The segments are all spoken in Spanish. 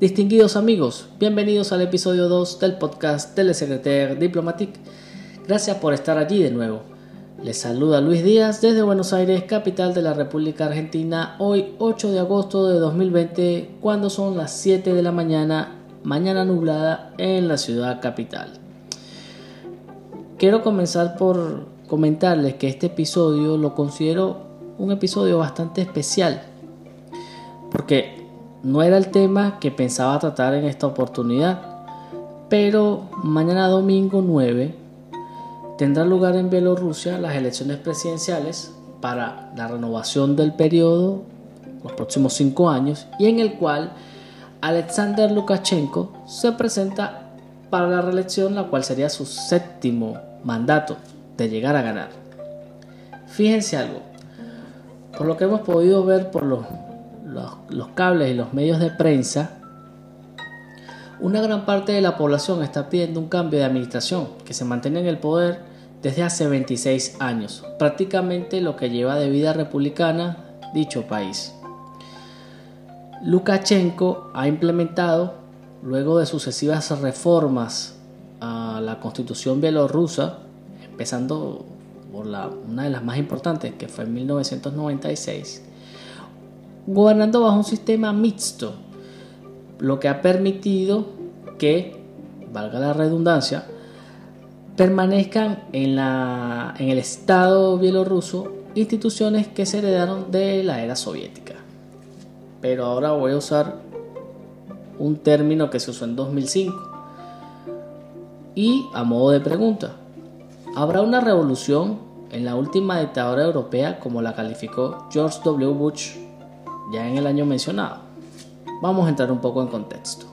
Distinguidos amigos, bienvenidos al episodio 2 del podcast Telesecretaire Diplomatique. Gracias por estar allí de nuevo. Les saluda Luis Díaz desde Buenos Aires, capital de la República Argentina, hoy 8 de agosto de 2020, cuando son las 7 de la mañana, mañana nublada en la ciudad capital. Quiero comenzar por comentarles que este episodio lo considero un episodio bastante especial, porque no era el tema que pensaba tratar en esta oportunidad, pero mañana domingo 9 tendrá lugar en Bielorrusia las elecciones presidenciales para la renovación del periodo los próximos cinco años y en el cual Alexander Lukashenko se presenta para la reelección, la cual sería su séptimo mandato de llegar a ganar. Fíjense algo, por lo que hemos podido ver por los, los, cables y los medios de prensa, una gran parte de la población está pidiendo un cambio de administración que se mantenga en el poder desde hace 26 años, prácticamente lo que lleva de vida republicana dicho país. Lukashenko ha implementado, luego de sucesivas reformas a la constitución bielorrusa, empezando por una de las más importantes, que fue en 1996, gobernando bajo un sistema mixto, lo que ha permitido que, valga la redundancia, permanezcan en, la, en el Estado bielorruso instituciones que se heredaron de la era soviética. Pero ahora voy a usar un término que se usó en 2005. Y a modo de pregunta, ¿habrá una revolución en la última dictadura europea como la calificó George W. Bush ya en el año mencionado? Vamos a entrar un poco en contexto.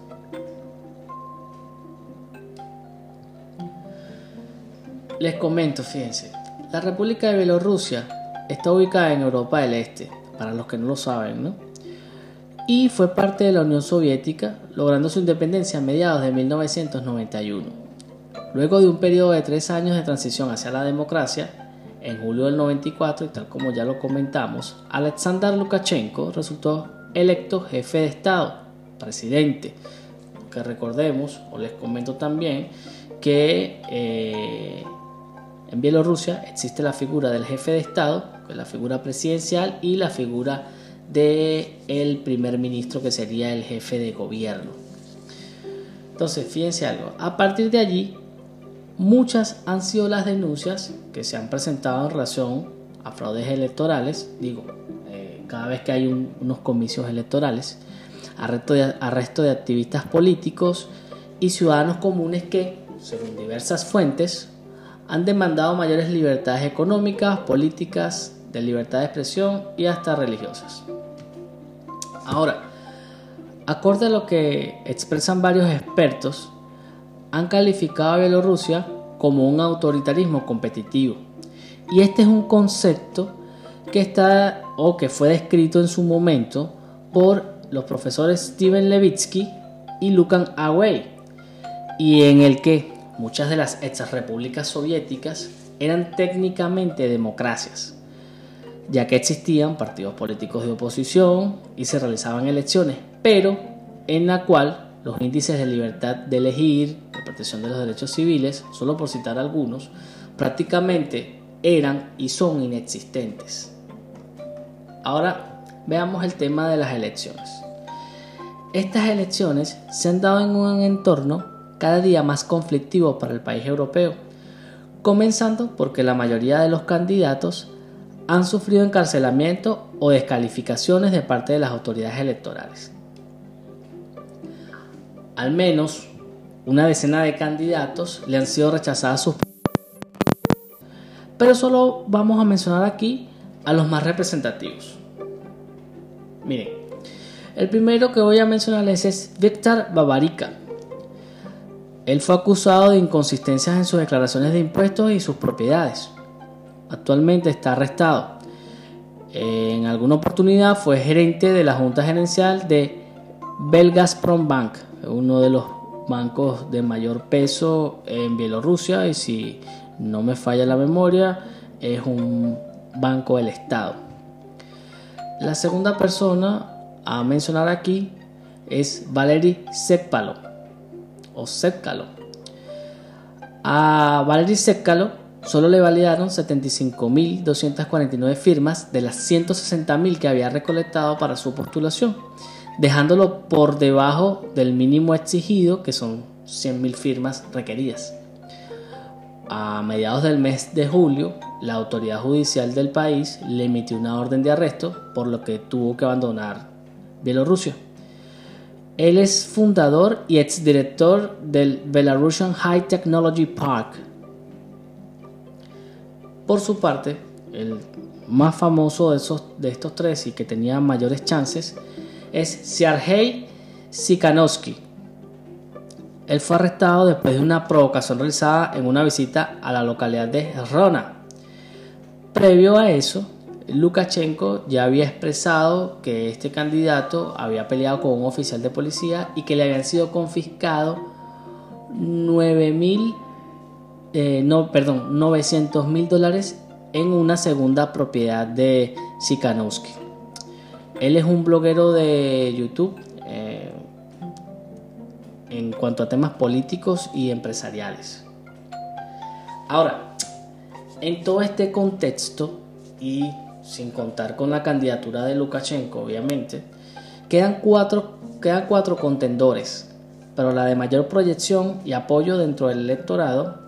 Les comento, fíjense, la República de Bielorrusia está ubicada en Europa del Este, para los que no lo saben, ¿no? Y fue parte de la Unión Soviética, logrando su independencia a mediados de 1991. Luego de un periodo de tres años de transición hacia la democracia, en julio del 94, y tal como ya lo comentamos, Alexander Lukashenko resultó electo jefe de Estado, presidente. Que recordemos, o les comento también, que eh, en Bielorrusia existe la figura del jefe de Estado, que es la figura presidencial, y la figura del el primer ministro, que sería el jefe de gobierno. Entonces, fíjense algo, a partir de allí, muchas han sido las denuncias que se han presentado en relación a fraudes electorales, digo, eh, cada vez que hay unos comicios electorales, arresto de, arresto de activistas políticos y ciudadanos comunes que, según diversas fuentes, han demandado mayores libertades económicas, políticas, de libertad de expresión y hasta religiosas. Ahora, acorde a lo que expresan varios expertos, han calificado a Bielorrusia como un autoritarismo competitivo. Y este es un concepto que está o que fue descrito en su momento por los profesores Steven Levitsky y Lukan Awey, y en el que muchas de las ex repúblicas soviéticas eran técnicamente democracias, ya que existían partidos políticos de oposición y se realizaban elecciones, pero en la cual los índices de libertad de elegir, de protección de los derechos civiles, solo por citar algunos, prácticamente eran y son inexistentes. Ahora veamos el tema de las elecciones. Estas elecciones se han dado en un entorno cada día más conflictivo para el país europeo, comenzando porque la mayoría de los candidatos han sufrido encarcelamiento o descalificaciones de parte de las autoridades electorales. Al menos una decena de candidatos le han sido rechazadas sus pero solo vamos a mencionar aquí a los más representativos. Miren, el primero que voy a mencionarles es Víctor Babarika, él fue acusado de inconsistencias en sus declaraciones de impuestos y sus propiedades. Actualmente está arrestado. En alguna oportunidad fue gerente de la Junta Gerencial de Belgazprom Bank, uno de los bancos de mayor peso en Bielorrusia y si no me falla la memoria, es un banco del Estado. La segunda persona a mencionar aquí es Valery Sekpalo o. A Valery Sekalo solo le validaron 75.249 firmas de las 160.000 que había recolectado para su postulación, dejándolo por debajo del mínimo exigido, que son 100.000 firmas requeridas. A mediados del mes de julio, la autoridad judicial del país le emitió una orden de arresto, por lo que tuvo que abandonar Bielorrusia. Él es fundador y exdirector del Belarusian High Technology Park. Por su parte, el más famoso de, esos, de estos tres y que tenía mayores chances es Sergei Sikhanowski. Él fue arrestado después de una provocación realizada en una visita a la localidad de Rona. Previo a eso, Lukashenko ya había expresado que este candidato había peleado con un oficial de policía y que le habían sido confiscados 9 mil, eh, no, perdón, 900 mil dólares en una segunda propiedad de Sikhanowski. Él es un bloguero de YouTube eh, en cuanto a temas políticos y empresariales. Ahora, en todo este contexto y sin contar con la candidatura de Lukashenko, obviamente, quedan cuatro, quedan cuatro contendores, pero la de mayor proyección y apoyo dentro del electorado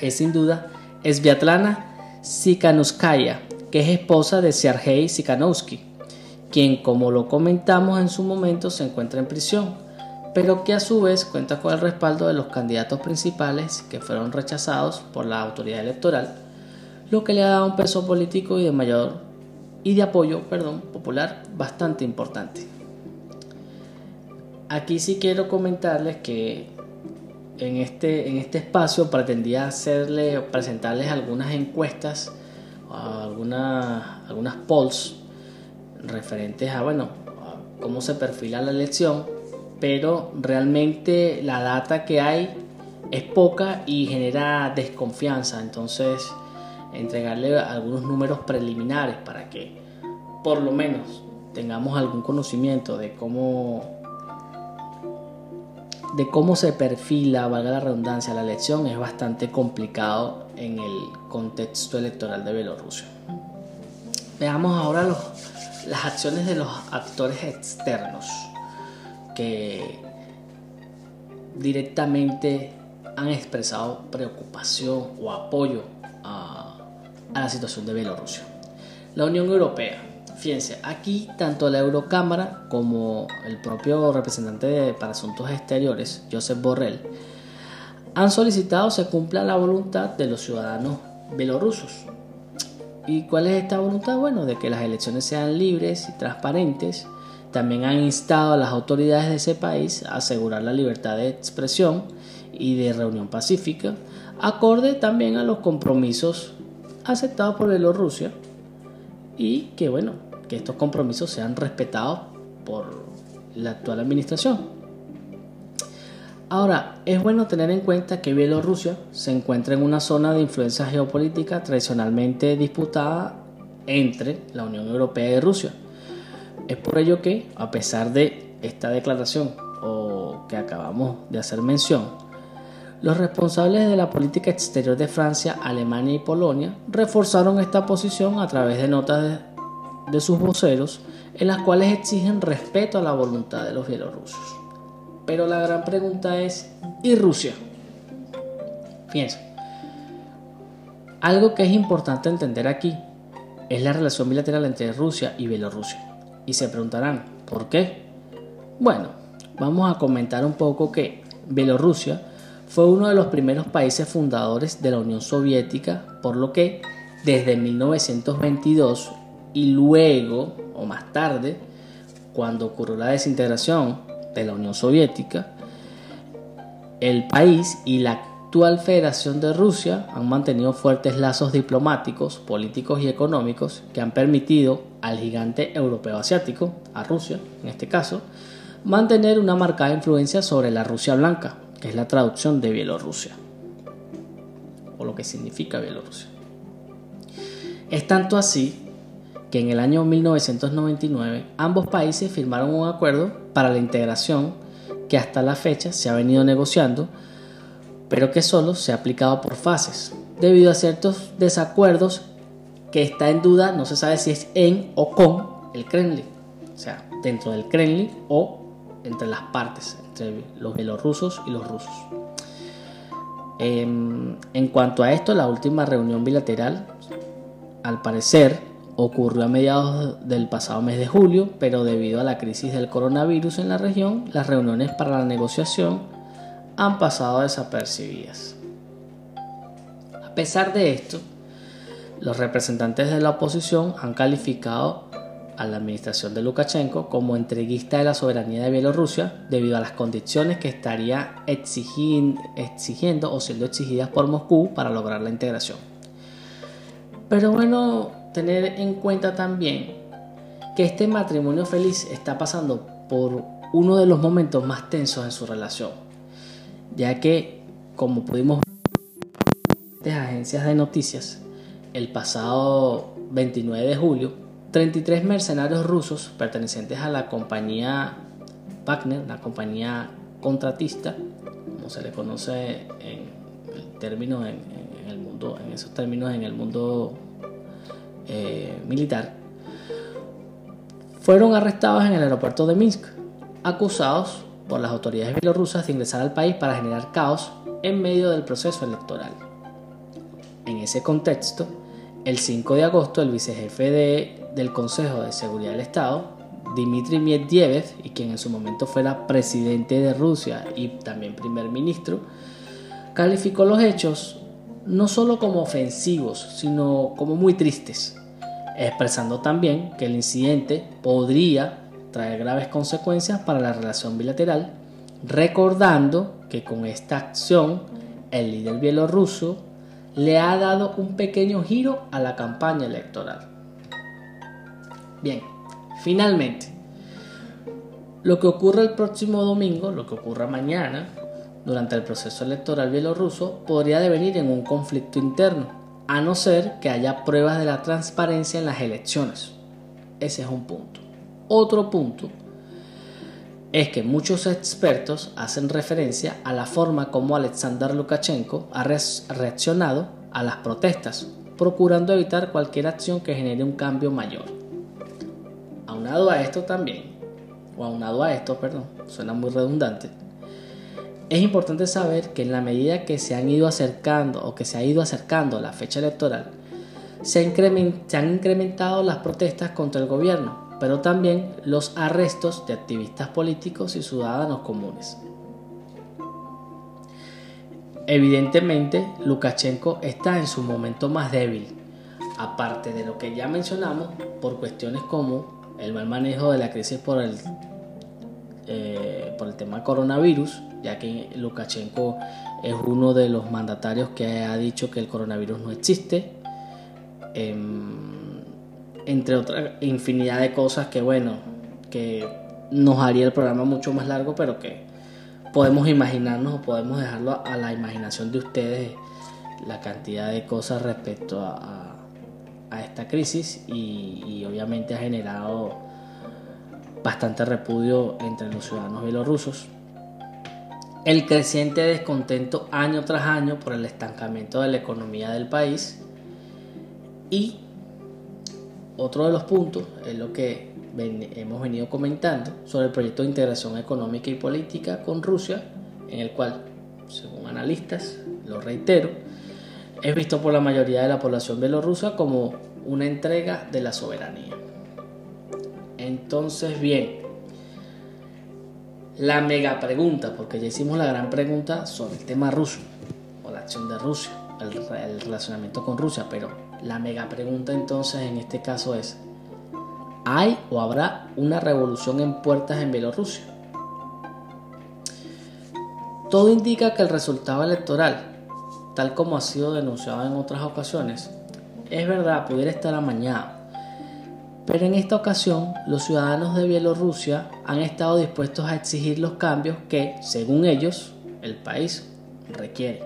es sin duda Sviatlana Sikhanouskaya, que es esposa de Sergei Sikhanouski, quien, como lo comentamos en su momento, se encuentra en prisión, pero que a su vez cuenta con el respaldo de los candidatos principales que fueron rechazados por la autoridad electoral, lo que le ha dado un peso político y de mayor y de apoyo, perdón, popular bastante importante. Aquí sí quiero comentarles que en este, en este espacio pretendía hacerle, presentarles algunas encuestas, algunas, algunas polls referentes a, bueno, cómo se perfila la elección, pero realmente la data que hay es poca y genera desconfianza, entonces entregarle algunos números preliminares para que por lo menos tengamos algún conocimiento de cómo de cómo se perfila, valga la redundancia, la elección es bastante complicado en el contexto electoral de Bielorrusia. Veamos ahora las acciones de los actores externos que directamente han expresado preocupación o apoyo a, la situación de Bielorrusia. La Unión Europea. Fíjense, aquí tanto la Eurocámara como el propio representante para asuntos exteriores, Josep Borrell, han solicitado se cumpla la voluntad de los ciudadanos bielorrusos ¿Y cuál es esta voluntad? Bueno, de que las elecciones sean libres y transparentes. También han instado a las autoridades de ese país a asegurar la libertad de expresión y de reunión pacífica, acorde también a los compromisos aceptados por Bielorrusia y que bueno, que estos compromisos sean respetados por la actual administración. Ahora, es bueno tener en cuenta que Bielorrusia se encuentra en una zona de influencia geopolítica tradicionalmente disputada entre la Unión Europea y Rusia. Es por ello que, a pesar de esta declaración o que acabamos de hacer mención, los responsables de la política exterior de Francia, Alemania y Polonia reforzaron esta posición a través de notas de, de sus voceros en las cuales exigen respeto a la voluntad de los bielorrusos. Pero la gran pregunta es, ¿y Rusia? Fíjense, algo que es importante entender aquí es la relación bilateral entre Rusia y Bielorrusia. Y se preguntarán, ¿por qué? Bueno, vamos a comentar un poco que Bielorrusia fue uno de los primeros países fundadores de la Unión Soviética, por lo que desde 1922 y luego, o más tarde, cuando ocurrió la desintegración de la Unión Soviética, el país y la actual Federación de Rusia han mantenido fuertes lazos diplomáticos, políticos y económicos que han permitido al gigante europeo asiático, a Rusia en este caso, mantener una marcada influencia sobre la Rusia blanca, que es la traducción de Bielorrusia, o lo que significa Bielorrusia. Es tanto así que en el año 1999 ambos países firmaron un acuerdo para la integración que hasta la fecha se ha venido negociando, pero que solo se ha aplicado por fases, debido a ciertos desacuerdos que está en duda, no se sabe si es en o con el Kremlin, o sea, dentro del Kremlin o entre las partes, entre los bielorrusos y los rusos. Em, en cuanto a esto, la última reunión bilateral, al parecer, ocurrió a mediados del pasado mes de julio, pero debido a la crisis del coronavirus en la región, las reuniones para la negociación han pasado desapercibidas. A pesar de esto, los representantes de la oposición han calificado a la administración de Lukashenko como entreguista de la soberanía de Bielorrusia debido a las condiciones que estaría exigiendo o siendo exigidas por Moscú para lograr la integración. Pero bueno, tener en cuenta también que este matrimonio feliz está pasando por uno de los momentos más tensos en su relación, ya que, como pudimos ver en agencias de noticias, el pasado 29 de julio, 33 mercenarios rusos pertenecientes a la compañía Wagner, la compañía contratista, como se le conoce en el término en, el mundo, en esos términos en el mundo eh, militar, fueron arrestados en el aeropuerto de Minsk, acusados por las autoridades bielorrusas de ingresar al país para generar caos en medio del proceso electoral. En ese contexto, el 5 de agosto, el vicejefe del Consejo de Seguridad del Estado, Dmitry Medvedev, y quien en su momento fuera presidente de Rusia y también primer ministro, calificó los hechos no solo como ofensivos, sino como muy tristes expresando también que el incidente podría traer graves consecuencias para la relación bilateral, recordando que con esta acción el líder bielorruso le ha dado un pequeño giro a la campaña electoral. Bien, finalmente, lo que ocurre el próximo domingo, lo que ocurra mañana, durante el proceso electoral bielorruso, podría devenir en un conflicto interno a no ser que haya pruebas de la transparencia en las elecciones. Ese es un punto. Otro punto es que muchos expertos hacen referencia a la forma como Alexander Lukashenko ha reaccionado a las protestas, procurando evitar cualquier acción que genere un cambio mayor. Aunado a esto también, o aunado a esto, perdón, suena muy redundante, es importante saber que en la medida que se han ido acercando o que se ha ido acercando la fecha electoral, se, han incrementado las protestas contra el gobierno, pero también los arrestos de activistas políticos y ciudadanos comunes. Evidentemente, Lukashenko está en su momento más débil, aparte de lo que ya mencionamos por cuestiones como el mal manejo de la crisis por el, eh, por el tema coronavirus, ya que Lukashenko es uno de los mandatarios que ha dicho que el coronavirus no existe, em, entre otras infinidad de cosas que bueno, que nos haría el programa mucho más largo, pero que podemos imaginarnos o podemos dejarlo a la imaginación de ustedes la cantidad de cosas respecto a, esta crisis y obviamente ha generado bastante repudio entre los ciudadanos bielorrusos el creciente descontento año tras año por el estancamiento de la economía del país y otro de los puntos es lo que hemos venido comentando sobre el proyecto de integración económica y política con Rusia, en el cual, según analistas, lo reitero, es visto por la mayoría de la población bielorrusa como una entrega de la soberanía. Entonces, bien, la mega pregunta, porque ya hicimos la gran pregunta sobre el tema ruso o la acción de Rusia, el, relacionamiento con Rusia, pero la mega pregunta entonces en este caso es, ¿hay o habrá una revolución en puertas en Bielorrusia? Todo indica que el resultado electoral, tal como ha sido denunciado en otras ocasiones, es verdad, pudiera estar amañado, pero en esta ocasión, los ciudadanos de Bielorrusia han estado dispuestos a exigir los cambios que, según ellos, el país requiere.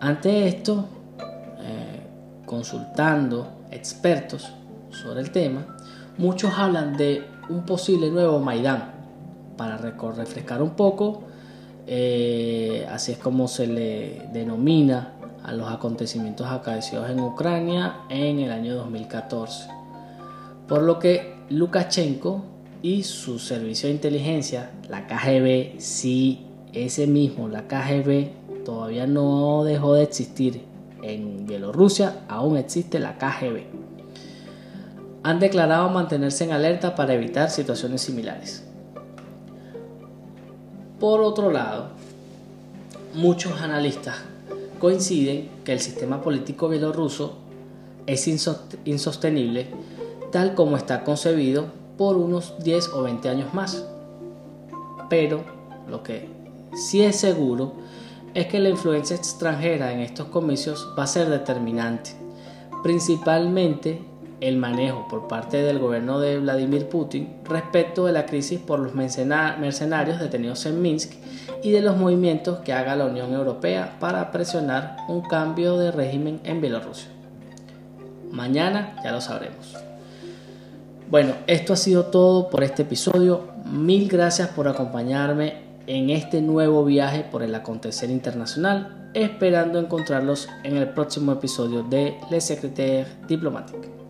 Ante esto, eh, consultando expertos sobre el tema, muchos hablan de un posible nuevo Maidán. Para refrescar un poco, eh, así es como se le denomina a los acontecimientos acaecidos en Ucrania en el año 2014. Por lo que Lukashenko y su servicio de inteligencia, la KGB, sí, ese mismo, la KGB, todavía no dejó de existir en Bielorrusia, aún existe la KGB. Han declarado mantenerse en alerta para evitar situaciones similares. Por otro lado, muchos analistas coinciden que el sistema político bielorruso es insostenible tal como está concebido por unos 10 o 20 años más. Pero lo que sí es seguro es que la influencia extranjera en estos comicios va a ser determinante, principalmente el manejo por parte del gobierno de Vladimir Putin respecto de la crisis por los mercenarios detenidos en Minsk y de los movimientos que haga la Unión Europea para presionar un cambio de régimen en Bielorrusia. Mañana ya lo sabremos. Bueno, esto ha sido todo por este episodio. Mil gracias por acompañarme en este nuevo viaje por el acontecer internacional, esperando encontrarlos en el próximo episodio de Le Secretaire Diplomatique.